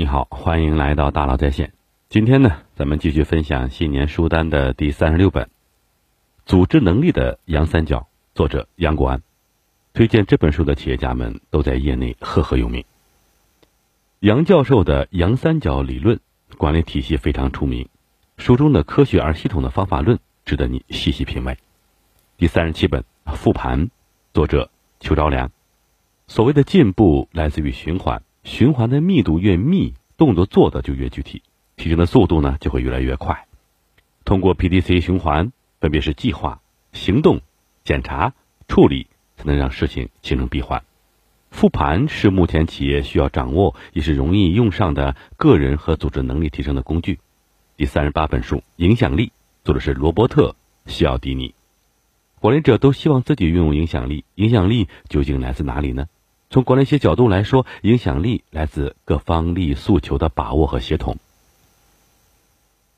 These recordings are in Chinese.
你好，欢迎来到大佬在线。今天呢，咱们继续分享新年书单的第三十六本《组织能力的杨三角》，作者杨国安。推荐这本书的企业家们都在业内赫赫有名。杨教授的杨三角理论管理体系非常出名，书中的科学而系统的方法论值得你细细品味。第三十七本《复盘》，作者邱昭良。所谓的进步来自于循环，循环的密度越密，动作做的就越具体。提升的速度呢就会越来越快。通过 PDC 循环，分别是计划、行动、检查、处理，才能让事情形成闭环。复盘是目前企业需要掌握，也是容易用上的个人和组织能力提升的工具。第三十八本书《影响力》，作者是罗伯特·西奥迪尼。管理者都希望自己拥有影响力，影响力究竟来自哪里呢？从管理学角度来说，影响力来自各方利益诉求的把握和协同。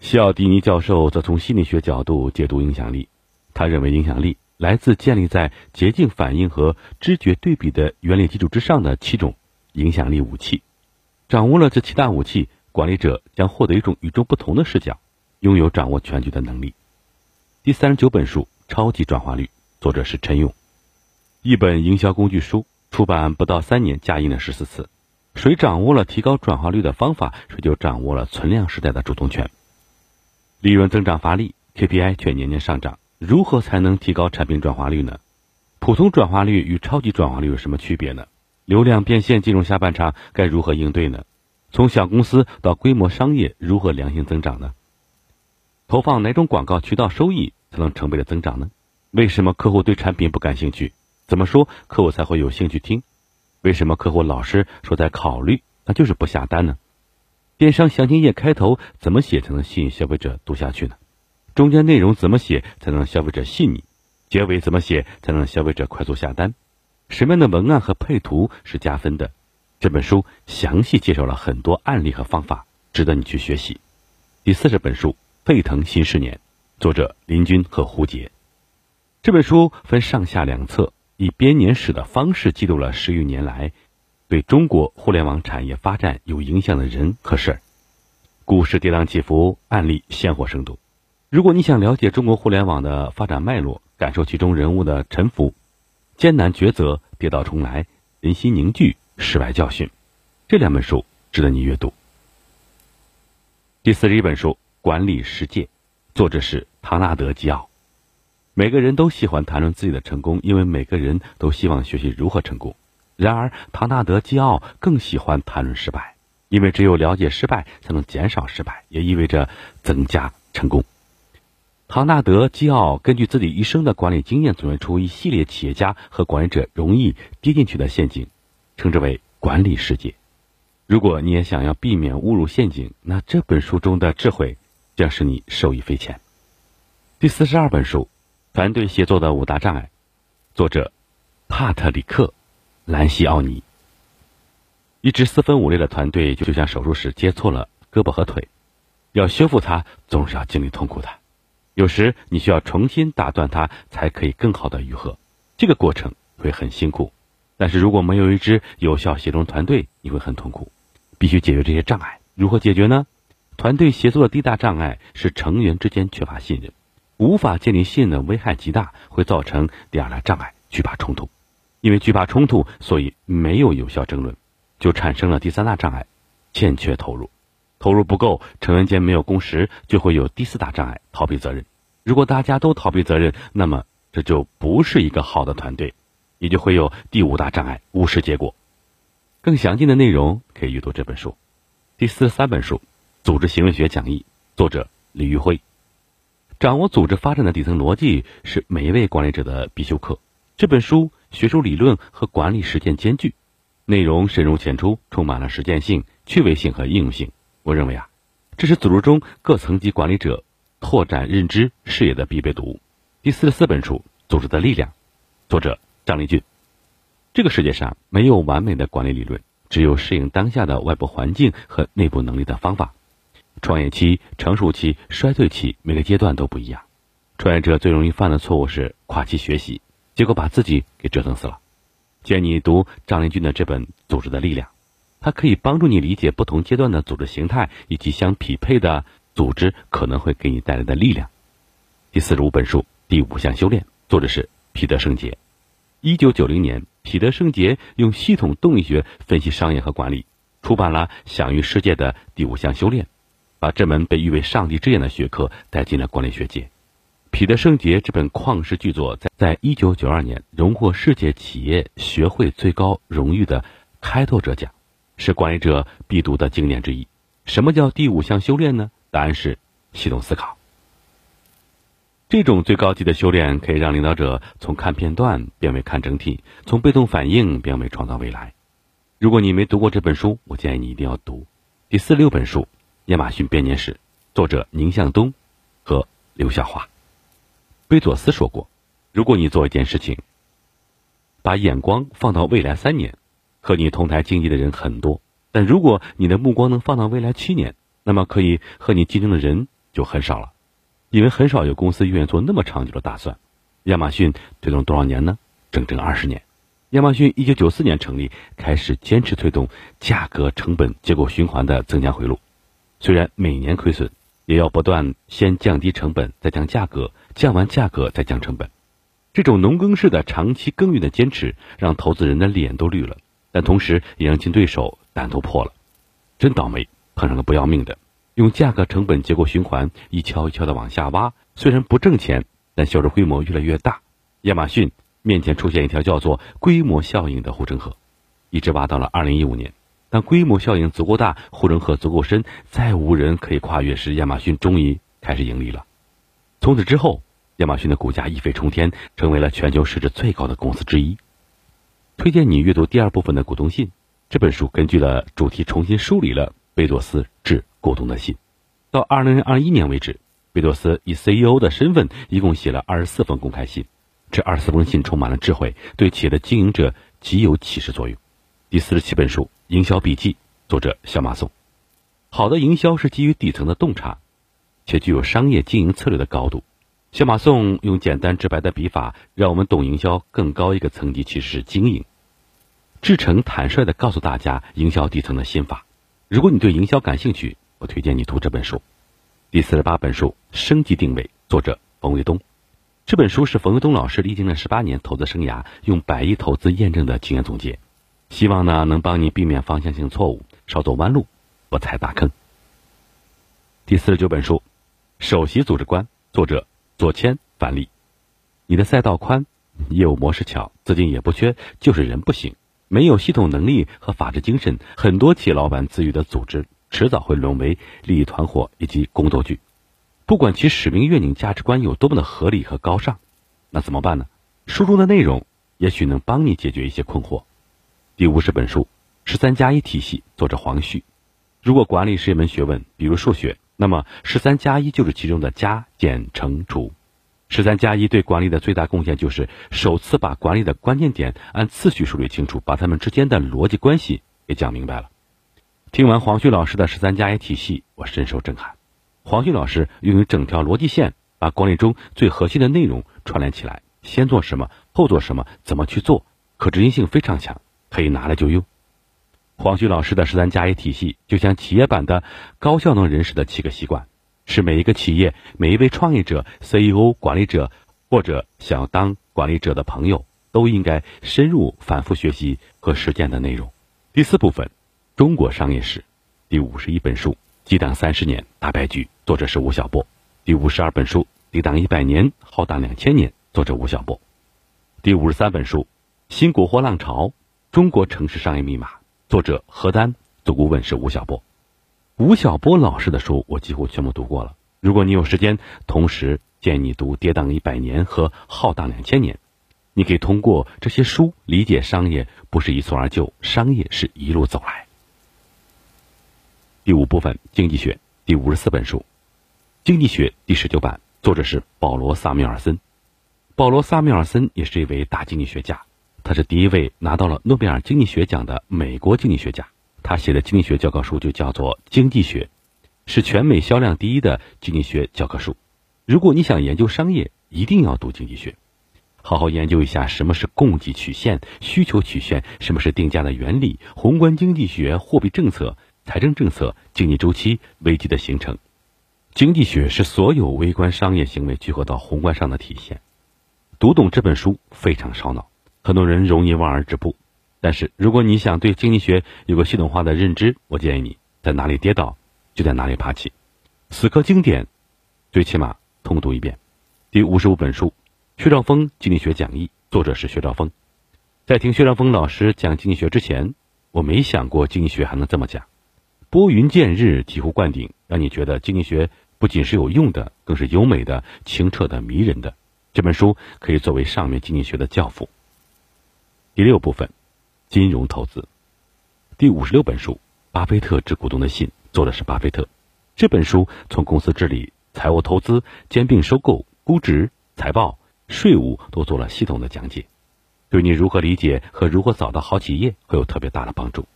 西奥迪尼教授则从心理学角度解读影响力。他认为，影响力来自建立在捷径反应和知觉对比的原理基础之上的七种影响力武器。掌握了这七大武器，管理者将获得一种与众不同的视角，拥有掌握全局的能力。第三十九本书《超级转化率》，作者是陈勇。一本营销工具书，出版不到三年，加印了十四次。谁掌握了提高转化率的方法，谁就掌握了存量时代的主动权。利润增长乏力，KPI 却年年上涨，如何才能提高产品转化率呢？普通转化率与超级转化率有什么区别呢？流量变现进入下半场该如何应对呢？从小公司到规模商业如何良性增长呢？投放哪种广告渠道收益才能成倍的增长呢？为什么客户对产品不感兴趣？怎么说客户才会有兴趣听？为什么客户老是说在考虑，那就是不下单呢？电商详情页开头怎么写才能吸引消费者读下去呢？中间内容怎么写才能让消费者信你？结尾怎么写才能让消费者快速下单？什么样的文案和配图是加分的？这本书详细介绍了很多案例和方法，值得你去学习。第四十本书《沸腾新十年》，作者林军和胡杰。这本书分上下两册，以编年史的方式记录了十余年来。对中国互联网产业发展有影响的人和事儿，故事跌宕起伏，案例鲜活生动。如果你想了解中国互联网的发展脉络，感受其中人物的沉浮、艰难抉择、跌倒重来、人心凝聚、失败教训，这两本书值得你阅读。第四十一本书《管理世界》，作者是唐纳德·基奥。每个人都喜欢谈论自己的成功，因为每个人都希望学习如何成功。然而，唐纳德·基奥更喜欢谈论失败，因为只有了解失败，才能减少失败，也意味着增加成功。唐纳德·基奥根据自己一生的管理经验，总结出一系列企业家和管理者容易跌进去的陷阱，称之为“管理世界”。如果你也想要避免误入陷阱，那这本书中的智慧将使你受益匪浅。第四十二本书《团队协作的五大障碍》，作者帕特里克。兰西奥尼，一支四分五裂的团队就像手术时接错了胳膊和腿，要修复它总是要经历痛苦的。有时你需要重新打断它，才可以更好的愈合。这个过程会很辛苦，但是如果没有一支有效协同团队，你会很痛苦。必须解决这些障碍，如何解决呢？团队协作的第一大障碍是成员之间缺乏信任，无法建立信任的，危害极大，会造成第二大障碍惧怕冲突。因为惧怕冲突，所以没有有效争论，就产生了第三大障碍：欠缺投入。投入不够，成员间没有共识，就会有第四大障碍：逃避责任。如果大家都逃避责任，那么这就不是一个好的团队，也就会有第五大障碍：无视结果。更详尽的内容可以阅读这本书。第四十三本书《组织行为学讲义》，作者李玉辉。掌握组织发展的底层逻辑是每一位管理者的必修课。这本书。学术理论和管理实践兼具，内容深入浅出，充满了实践性、趣味性和应用性。我认为啊，这是组织中各层级管理者拓展认知视野的必备读物。第四十四本书《组织的力量》，作者张立俊。这个世界上没有完美的管理理论，只有适应当下的外部环境和内部能力的方法。创业期、成熟期、衰退期，每个阶段都不一样。创业者最容易犯的错误是跨期学习。结果把自己给折腾死了。建议你读张林军的这本《组织的力量》。它可以帮助你理解不同阶段的组织形态以及相匹配的组织可能会给你带来的力量。第四十五本书第五项修炼，作者是彼得圣杰。一九九零年，彼得圣杰用系统动力学分析商业和管理，出版了《享誉世界的第五项修炼》，把这门被誉为上帝之眼的学科带进了管理学界。彼得圣杰这本旷世巨作，在在一九九二年荣获世界企业学会最高荣誉的开拓者奖，是管理者必读的经典之一。什么叫第五项修炼呢？答案是系统思考。这种最高级的修炼可以让领导者从看片段变为看整体，从被动反应变为创造未来。如果你没读过这本书，我建议你一定要读。第四六本书《亚马逊编年史》，作者宁向东和刘晓华。贝佐斯说过：“如果你做一件事情，把眼光放到未来三年，和你同台竞技的人很多；但如果你的目光能放到未来七年，那么可以和你竞争的人就很少了。”因为很少有公司愿意做那么长久的打算。亚马逊推动多少年呢？整整二十年。亚马逊一九九四年成立，开始坚持推动价格成本结构循环的增加回路。虽然每年亏损，也要不断先降低成本，再降价格，降完价格再降成本。这种农耕式的长期耕耘的坚持，让投资人的脸都绿了，但同时也让竞对手胆都破了。真倒霉，碰上个不要命的。用价格成本结构循环一锹一锹的往下挖，虽然不挣钱，但销售规模越来越大。亚马逊面前出现一条叫做“规模效应”的护城河，一直挖到了二零一五年。当规模效应足够大，护城河足够深，再无人可以跨越时，亚马逊终于开始盈利了。从此之后，亚马逊的股价一飞冲天，成为了全球市值最高的公司之一。推荐你阅读第二部分的股东信，这本书根据了主题重新梳理了贝佐斯致。股东的信，到二零二一年为止，贝多斯以 CEO 的身份一共写了二十四封公开信。这二十四封信充满了智慧，对企业的经营者极有启示作用。第四十七本书《营销笔记》，作者小马宋。好的营销是基于底层的洞察，且具有商业经营策略的高度。小马宋用简单直白的笔法，让我们懂营销更高一个层级，其实是经营。志诚坦率地告诉大家营销底层的心法。如果你对营销感兴趣，我推荐你读这本书，第四十八本书《升级定位》，作者冯卫东。这本书是冯卫东老师历经了十八年投资生涯，用百亿投资验证的经验总结，希望呢能帮你避免方向性错误，少走弯路，不踩大坑。第四十九本书《首席组织官》，作者左谦、樊丽。你的赛道宽，业务模式巧，资金也不缺，就是人不行，没有系统能力和法治精神，很多企业老板自愈的组织。迟早会沦为利益团伙以及宫斗剧，不管其使命、愿景、价值观有多么的合理和高尚，那怎么办呢？书中的内容也许能帮你解决一些困惑。第五十本书《十三加一体系》，作者黄旭。如果管理是一门学问，比如数学，那么十三加一就是其中的加减乘除。十三加一对管理的最大贡献就是首次把管理的关键点按次序梳理清楚，把它们之间的逻辑关系给讲明白了。听完黄旭老师的十三加一体系，我深受震撼。黄旭老师用一整条逻辑线，把管理中最核心的内容串联起来，先做什么，后做什么，怎么去做，可执行性非常强，可以拿来就用。黄旭老师的十三加一体系，就像企业版的高效能人士的七个习惯，是每一个企业、每一位创业者、CEO、管理者或者想当管理者的朋友都应该深入反复学习和实践的内容。第四部分。中国商业史第五十一本书《激荡三十年大败局》，作者是吴晓波；第五十二本书《抵挡一百年浩荡两千年》，作者吴晓波；第五十三本书《新国货浪潮：中国城市商业密码》，作者何丹，总顾问是吴晓波。吴晓波老师的书我几乎全部读过了。如果你有时间，同时建议你读《跌宕一百年》和《浩荡两千年》，你可以通过这些书理解商业不是一蹴而就，商业是一路走来。第五部分经济学第五十四本书，《经济学》第十九版，作者是保罗·萨缪尔森。保罗·萨缪尔森也是一位大经济学家，他是第一位拿到了诺贝尔经济学奖的美国经济学家。他写的经济学教科书就叫做《经济学》，是全美销量第一的经济学教科书。如果你想研究商业，一定要读《经济学》。好好研究一下什么是供给曲线、需求曲线，什么是定价的原理、宏观经济学、货币政策、财政政策、经济周期、危机的形成。经济学是所有微观商业行为聚合到宏观上的体现。读懂这本书非常烧脑，很多人容易望而止步。但是如果你想对经济学有个系统化的认知，我建议你在哪里跌倒就在哪里爬起。死磕经典，最起码通读一遍。第五十五本书。薛兆丰经济学讲义，作者是薛兆丰。在听薛兆丰老师讲经济学之前，我没想过经济学还能这么讲，拨云见日，醍醐灌顶，让你觉得经济学不仅是有用的，更是优美的、清澈的、迷人的。这本书可以作为上面经济学的教父。第六部分，金融投资。第五十六本书，巴菲特致股东的信，作者是巴菲特。这本书从公司治理、财务投资、兼并收购、估值、财报。税务都做了系统的讲解，对你如何理解和如何找到好企业会有特别大的帮助。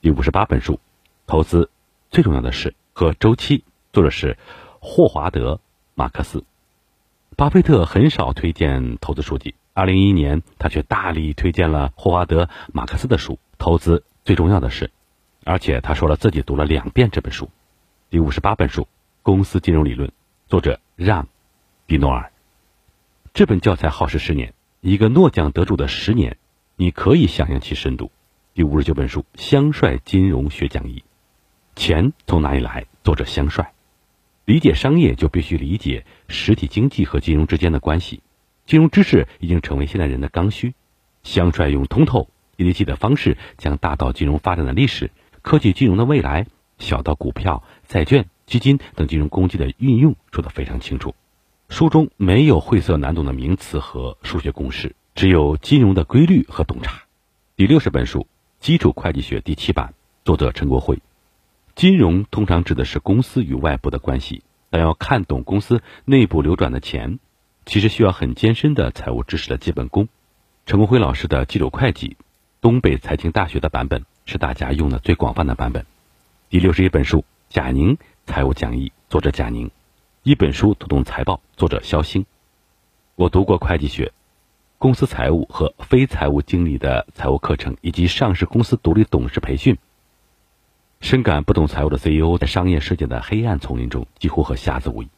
第五十八本书，投资最重要的是和周期，作者是霍华德·马克思。巴菲特很少推荐投资书籍，二零一一年他却大力推荐了霍华德·马克思的书《投资最重要的是》，而且他说了自己读了两遍这本书。第五十八本书，公司金融理论，作者让·迪诺尔。这本教材耗时十年，一个诺奖得主的十年，你可以想象其深度。第五十九本书《香帅金融学讲义》，钱从哪里来？作者香帅。理解商业就必须理解实体经济和金融之间的关系。金融知识已经成为现代人的刚需。香帅用通透、接地气的方式，将大到金融发展的历史、科技金融的未来，小到股票、债券、基金等金融工具的运用，说得非常清楚。书中没有晦涩难懂的名词和数学公式，只有金融的规律和洞察。第六十本书《基础会计学》第七版，作者陈国辉。金融通常指的是公司与外部的关系，但要看懂公司内部流转的钱，其实需要很艰深的财务知识的基本功。陈国辉老师的基础会计，东北财经大学的版本是大家用的最广泛的版本。第六十一本书《贾宁财务讲义》，作者贾宁。一本书读懂财报，作者肖星。我读过会计学、公司财务和非财务经理的财务课程，以及上市公司独立董事培训，深感不懂财务的 CEO 在商业世界的黑暗丛林中几乎和瞎子无异。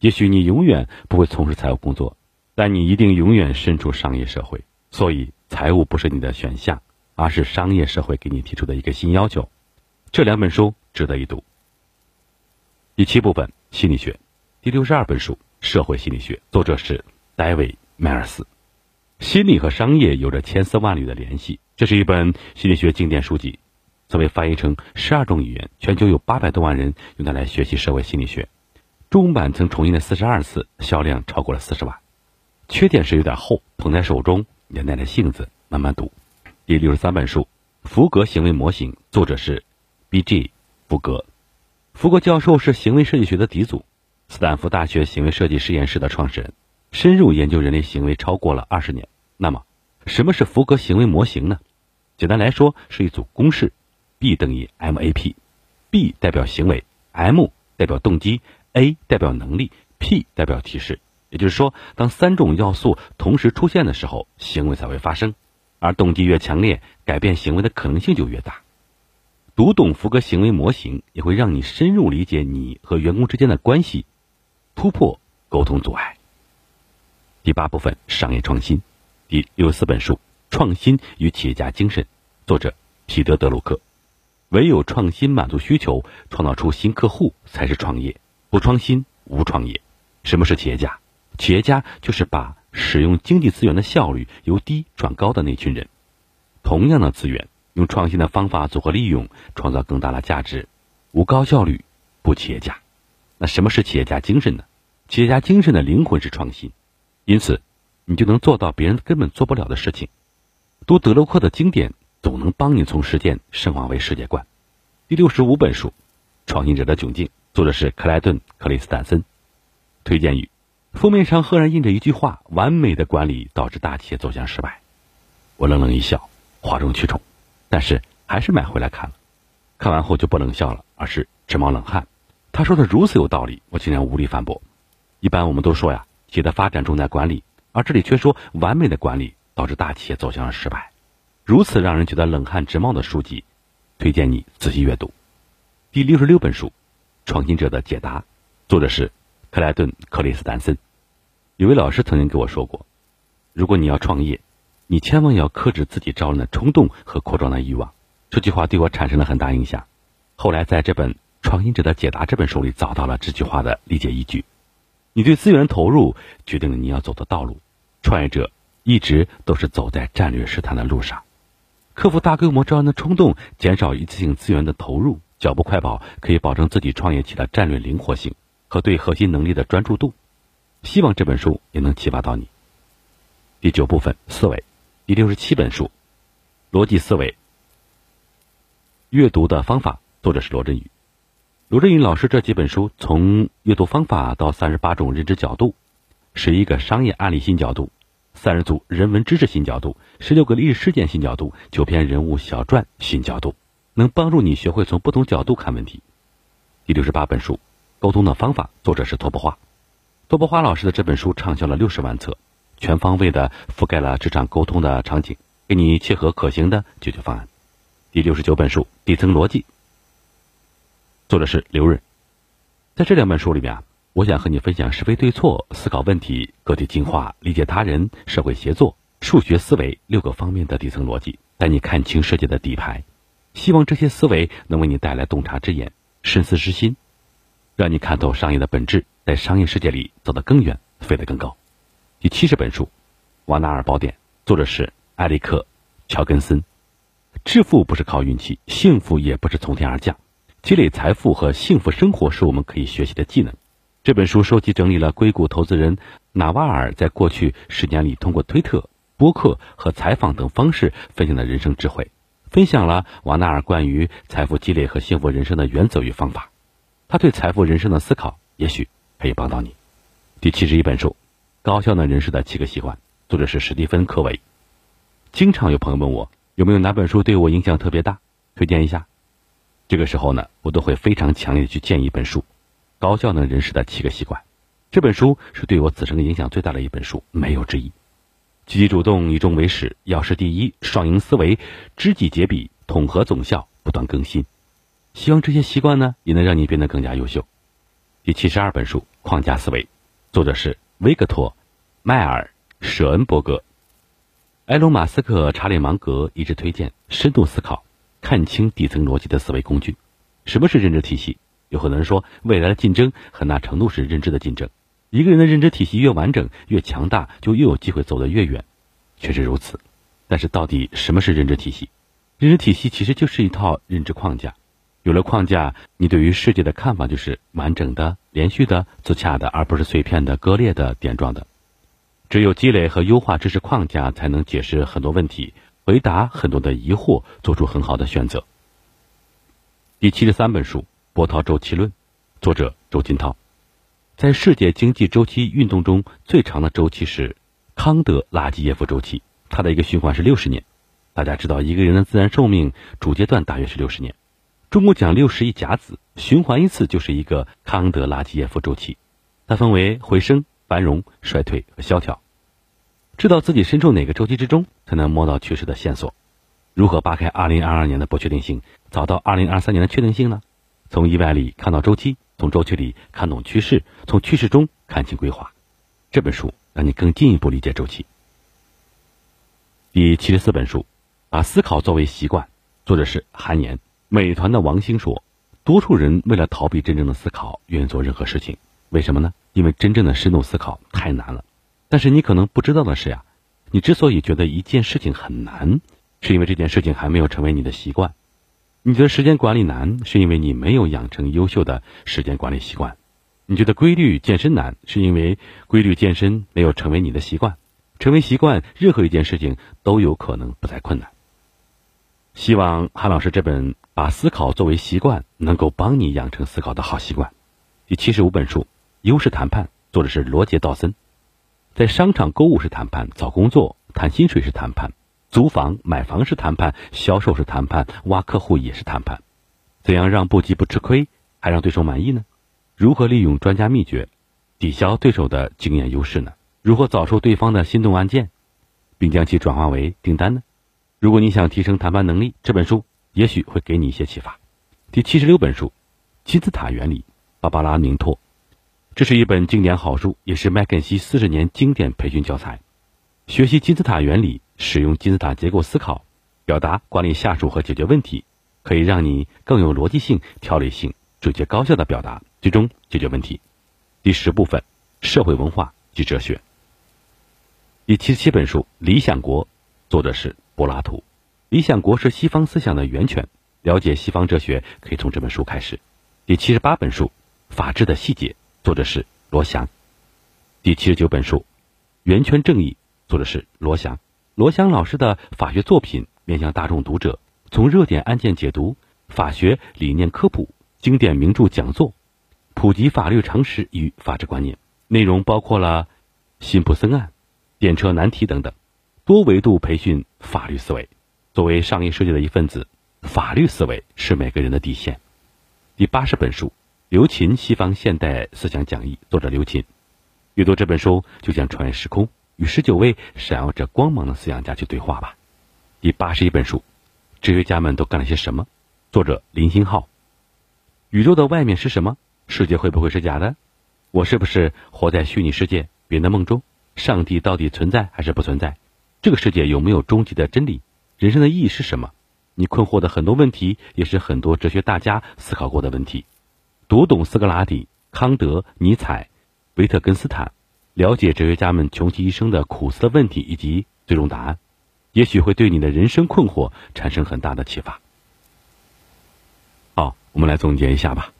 也许你永远不会从事财务工作，但你一定永远身处商业社会。所以，财务不是你的选项，而是商业社会给你提出的一个新要求。这两本书值得一读。第七部分，心理学。第六十二本书《社会心理学》，作者是戴维·迈尔斯。心理和商业有着千丝万缕的联系。这是一本心理学经典书籍，曾被翻译成十二种语言，全球有八百多万人用它来学习社会心理学。中文版曾重印了四十二次，销量超过了四十万。缺点是有点厚，捧在手中也耐着性子慢慢读。第六十三本书《福格行为模型》，作者是 B.G. 福格。福格教授是行为设计学的鼻祖。斯坦福大学行为设计实验室的创始人，深入研究人类行为超过了二十年。那么，什么是福格行为模型呢？简单来说，是一组公式：B 等于 MAP。B 代表行为，M 代表动机，A 代表能力，P 代表提示。也就是说，当三种要素同时出现的时候，行为才会发生。而动机越强烈，改变行为的可能性就越大。读懂福格行为模型，也会让你深入理解你和员工之间的关系。突破沟通阻碍。第八部分商业创新，第六十四本书《创新与企业家精神》，作者彼得·德鲁克。唯有创新满足需求，创造出新客户，才是创业。不创新，无创业。什么是企业家？企业家就是把使用经济资源的效率由低转高的那群人。同样的资源，用创新的方法组合利用，创造更大的价值。无高效率，不企业家。那什么是企业家精神呢？企业家精神的灵魂是创新，因此，你就能做到别人根本做不了的事情。读德鲁克的经典，总能帮你从实践升华为世界观。第六十五本书《创新者的窘境》，作者是克莱顿·克里斯坦森。推荐语：封面上赫然印着一句话：“完美的管理导致大企业走向失败。”我冷冷一笑，哗众取宠，但是还是买回来看了。看完后就不冷笑了，而是直冒冷汗。他说的如此有道理，我竟然无力反驳。一般我们都说呀，企业的发展重在管理，而这里却说完美的管理导致大企业走向了失败。如此让人觉得冷汗直冒的书籍，推荐你仔细阅读。第六十六本书《创新者的解答》，作者是克莱顿·克里斯丹森。有位老师曾经给我说过，如果你要创业，你千万要克制自己招人的冲动和扩张的欲望。这句话对我产生了很大影响。后来在这本《创新者的解答》这本书里找到了这句话的理解依据。你对资源投入决定了你要走的道路。创业者一直都是走在战略试探的路上，克服大规模招人的冲动，减少一次性资源的投入。脚步快跑可以保证自己创业期的战略灵活性和对核心能力的专注度。希望这本书也能启发到你。第九部分思维，第六十七本书《逻辑思维》阅读的方法，作者是罗振宇。罗振宇老师这几本书，从阅读方法到三十八种认知角度，十一个商业案例新角度，三十组人文知识新角度，十六个历史事件新角度，九篇人物小传新角度。能帮助你学会从不同角度看问题。第六十八本书《沟通的方法》，作者是托波花。托波花老师的这本书畅销了六十万册，全方位的覆盖了职场沟通的场景，给你切合可行的解决方案。第六十九本书《底层逻辑》，作者是刘润。在这两本书里面啊，我想和你分享是非对错、思考问题、个体进化、理解他人、社会协作、数学思维六个方面的底层逻辑，带你看清世界的底牌。希望这些思维能为你带来洞察之眼、深思之心，让你看透商业的本质，在商业世界里走得更远、飞得更高。第七十本书《瓦纳尔宝典》，作者是埃里克·乔根森。致富不是靠运气，幸福也不是从天而降。积累财富和幸福生活是我们可以学习的技能。这本书收集整理了硅谷投资人纳瓦尔在过去十年里通过推特、播客和采访等方式分享的人生智慧。分享了瓦纳尔关于财富积累和幸福人生的原则与方法，他对财富人生的思考也许可以帮到你。第七十一本书《高效能人士的七个习惯》，作者是史蒂芬·科维。经常有朋友问我有没有哪本书对我影响特别大，推荐一下。这个时候呢，我都会非常强烈的去建议一本书《高效能人士的七个习惯》。这本书是对我此生影响最大的一本书，没有之一。积极主动，以终为始，要事第一，双赢思维，知己解彼，统合总效，不断更新。希望这些习惯呢，也能让你变得更加优秀。第七十二本书《框架思维》，作者是维克托·迈尔·舍恩伯格。埃隆·马斯克、查理·芒格一直推荐深度思考，看清底层逻辑的思维工具。什么是认知体系？有很多人说，未来的竞争很大程度是认知的竞争。一个人的认知体系越完整、越强大，就越有机会走得越远，确实如此。但是，到底什么是认知体系？认知体系其实就是一套认知框架。有了框架，你对于世界的看法就是完整的、连续的、自洽的，而不是碎片的、割裂的、点状的。只有积累和优化知识框架，才能解释很多问题，回答很多的疑惑，做出很好的选择。第七十三本书《波涛周期论》，作者周金涛。在世界经济周期运动中，最长的周期是康德拉基耶夫周期，它的一个循环是六十年。大家知道，一个人的自然寿命主阶段大约是六十年。中国讲六十亿甲子，循环一次就是一个康德拉基耶夫周期。它分为回升、繁荣、衰退和萧条。知道自己身处哪个周期之中，才能摸到趋势的线索。如何扒开二零二二年的不确定性，找到二零二三年的确定性呢？从意外里看到周期。从周期里看懂趋势，从趋势中看清规划。这本书让你更进一步理解周期。第七十四本书，把思考作为习惯，作者是韩岩。美团的王兴说，多数人为了逃避真正的思考，愿意做任何事情。为什么呢？因为真正的深度思考太难了。但是你可能不知道的是呀，你之所以觉得一件事情很难，是因为这件事情还没有成为你的习惯。你觉得时间管理难，是因为你没有养成优秀的时间管理习惯；你觉得规律健身难，是因为规律健身没有成为你的习惯。成为习惯，任何一件事情都有可能不再困难。希望韩老师这本《把思考作为习惯》能够帮你养成思考的好习惯。第七十五本书《优势谈判》，作者是罗杰·道森。在商场购物是谈判，找工作谈薪水是谈判。租房、买房是谈判，销售是谈判，挖客户也是谈判。怎样让步既不吃亏，还让对手满意呢？如何利用专家秘诀，抵消对手的经验优势呢？如何找出对方的心动按键，并将其转化为订单呢？如果你想提升谈判能力，这本书也许会给你一些启发。第七十六本书《金字塔原理》，芭芭拉·宁托。这是一本经典好书，也是麦肯锡四十年经典培训教材。学习金字塔原理，使用金字塔结构思考，表达、管理下属和解决问题，可以让你更有逻辑性、条理性、准确高效的表达，最终解决问题。第十部分：社会文化及哲学。第七十七本书《理想国》，作者是柏拉图。理想国是西方思想的源泉，了解西方哲学可以从这本书开始。第七十八本书《法治的细节》，作者是罗翔。第七十九本书《源泉正义》，作者是罗翔。罗翔老师的法学作品面向大众读者，从热点案件解读、法学理念科普、经典名著讲座，普及法律常识与法治观念。内容包括了辛普森案。电车难题等等，多维度培训法律思维。作为商业世界的一份子，法律思维是每个人的底线。第八十本书《刘琴西方现代思想讲义》，作者刘琴。阅读这本书，就像穿越时空，与十九位闪耀着光芒的思想家去对话吧。第八十一本书《哲学家们都干了些什么》，作者林星浩。宇宙的外面是什么？世界会不会是假的？我是不是活在虚拟世界、别的梦中？上帝到底存在还是不存在？这个世界有没有终极的真理？人生的意义是什么？你困惑的很多问题，也是很多哲学大家思考过的问题。读懂斯格拉底、康德、尼采、维特根斯坦，了解哲学家们穷其一生的苦思的问题以及最终答案，也许会对你的人生困惑产生很大的启发。好，我们来总结一下吧：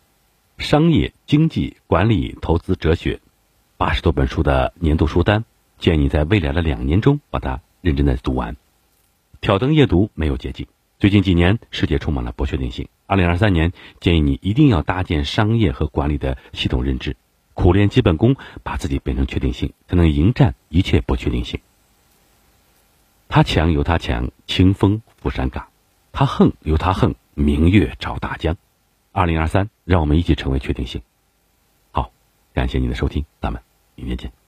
商业、经济、管理、投资、哲学，八十多本书的年度书单。建议在未来的两年中把它认真的读完。挑灯夜读没有捷径。最近几年，世界充满了不确定性。二零二三年，建议你一定要搭建商业和管理的系统认知，苦练基本功，把自己变成确定性，才能迎战一切不确定性。他强由他强，清风拂山岗；他横由他横，明月照大江。二零二三，让我们一起成为确定性。好，感谢您的收听，咱们明天见。